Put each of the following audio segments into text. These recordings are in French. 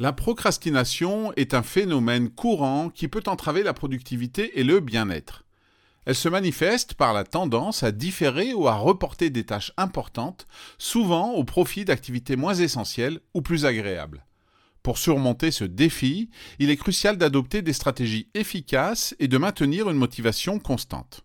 La procrastination est un phénomène courant qui peut entraver la productivité et le bien-être. Elle se manifeste par la tendance à différer ou à reporter des tâches importantes, souvent au profit d'activités moins essentielles ou plus agréables. Pour surmonter ce défi, il est crucial d'adopter des stratégies efficaces et de maintenir une motivation constante.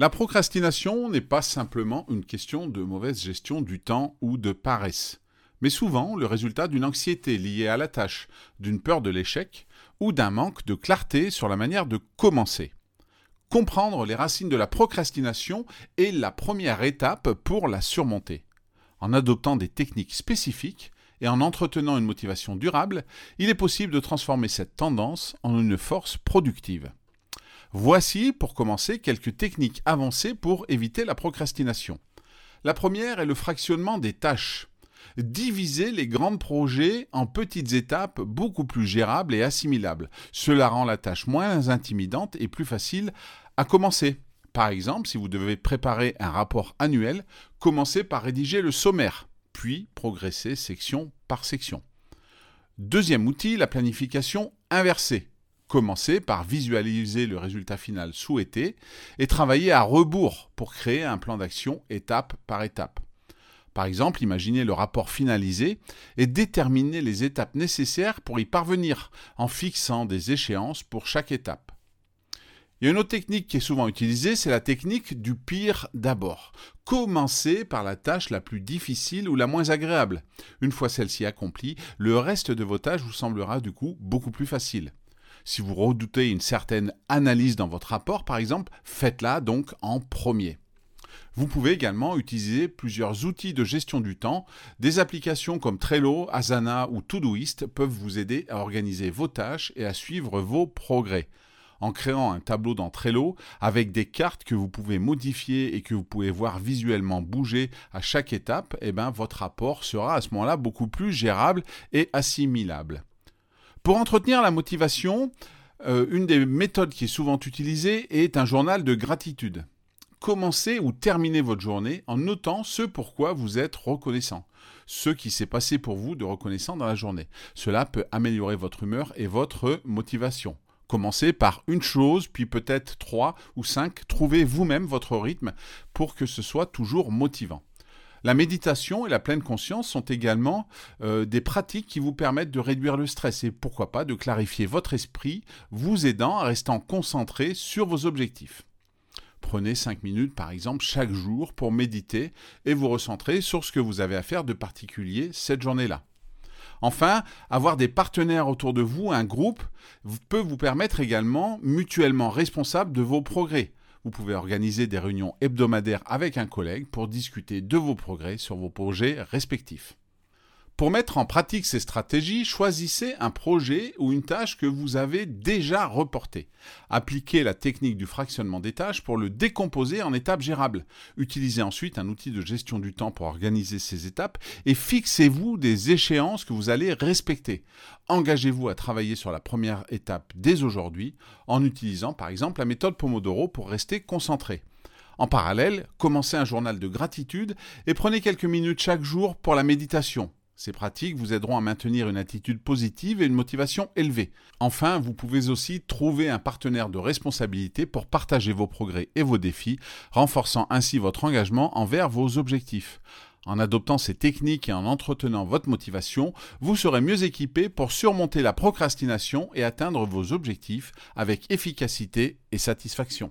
La procrastination n'est pas simplement une question de mauvaise gestion du temps ou de paresse, mais souvent le résultat d'une anxiété liée à la tâche, d'une peur de l'échec ou d'un manque de clarté sur la manière de commencer. Comprendre les racines de la procrastination est la première étape pour la surmonter. En adoptant des techniques spécifiques et en entretenant une motivation durable, il est possible de transformer cette tendance en une force productive. Voici, pour commencer, quelques techniques avancées pour éviter la procrastination. La première est le fractionnement des tâches. Diviser les grands projets en petites étapes beaucoup plus gérables et assimilables. Cela rend la tâche moins intimidante et plus facile à commencer. Par exemple, si vous devez préparer un rapport annuel, commencez par rédiger le sommaire, puis progressez section par section. Deuxième outil, la planification inversée. Commencez par visualiser le résultat final souhaité et travailler à rebours pour créer un plan d'action étape par étape. Par exemple, imaginez le rapport finalisé et déterminez les étapes nécessaires pour y parvenir en fixant des échéances pour chaque étape. Il y a une autre technique qui est souvent utilisée, c'est la technique du pire d'abord. Commencez par la tâche la plus difficile ou la moins agréable. Une fois celle-ci accomplie, le reste de vos tâches vous semblera du coup beaucoup plus facile. Si vous redoutez une certaine analyse dans votre rapport, par exemple, faites-la donc en premier. Vous pouvez également utiliser plusieurs outils de gestion du temps. Des applications comme Trello, Asana ou Todoist peuvent vous aider à organiser vos tâches et à suivre vos progrès. En créant un tableau dans Trello avec des cartes que vous pouvez modifier et que vous pouvez voir visuellement bouger à chaque étape, eh ben, votre rapport sera à ce moment-là beaucoup plus gérable et assimilable. Pour entretenir la motivation, euh, une des méthodes qui est souvent utilisée est un journal de gratitude. Commencez ou terminez votre journée en notant ce pourquoi vous êtes reconnaissant, ce qui s'est passé pour vous de reconnaissant dans la journée. Cela peut améliorer votre humeur et votre motivation. Commencez par une chose, puis peut-être trois ou cinq. Trouvez vous-même votre rythme pour que ce soit toujours motivant. La méditation et la pleine conscience sont également euh, des pratiques qui vous permettent de réduire le stress et pourquoi pas de clarifier votre esprit, vous aidant à rester concentré sur vos objectifs. Prenez 5 minutes par exemple chaque jour pour méditer et vous recentrer sur ce que vous avez à faire de particulier cette journée-là. Enfin, avoir des partenaires autour de vous, un groupe, peut vous permettre également mutuellement responsable de vos progrès. Vous pouvez organiser des réunions hebdomadaires avec un collègue pour discuter de vos progrès sur vos projets respectifs. Pour mettre en pratique ces stratégies, choisissez un projet ou une tâche que vous avez déjà reporté. Appliquez la technique du fractionnement des tâches pour le décomposer en étapes gérables. Utilisez ensuite un outil de gestion du temps pour organiser ces étapes et fixez-vous des échéances que vous allez respecter. Engagez-vous à travailler sur la première étape dès aujourd'hui en utilisant par exemple la méthode Pomodoro pour rester concentré. En parallèle, commencez un journal de gratitude et prenez quelques minutes chaque jour pour la méditation. Ces pratiques vous aideront à maintenir une attitude positive et une motivation élevée. Enfin, vous pouvez aussi trouver un partenaire de responsabilité pour partager vos progrès et vos défis, renforçant ainsi votre engagement envers vos objectifs. En adoptant ces techniques et en entretenant votre motivation, vous serez mieux équipé pour surmonter la procrastination et atteindre vos objectifs avec efficacité et satisfaction.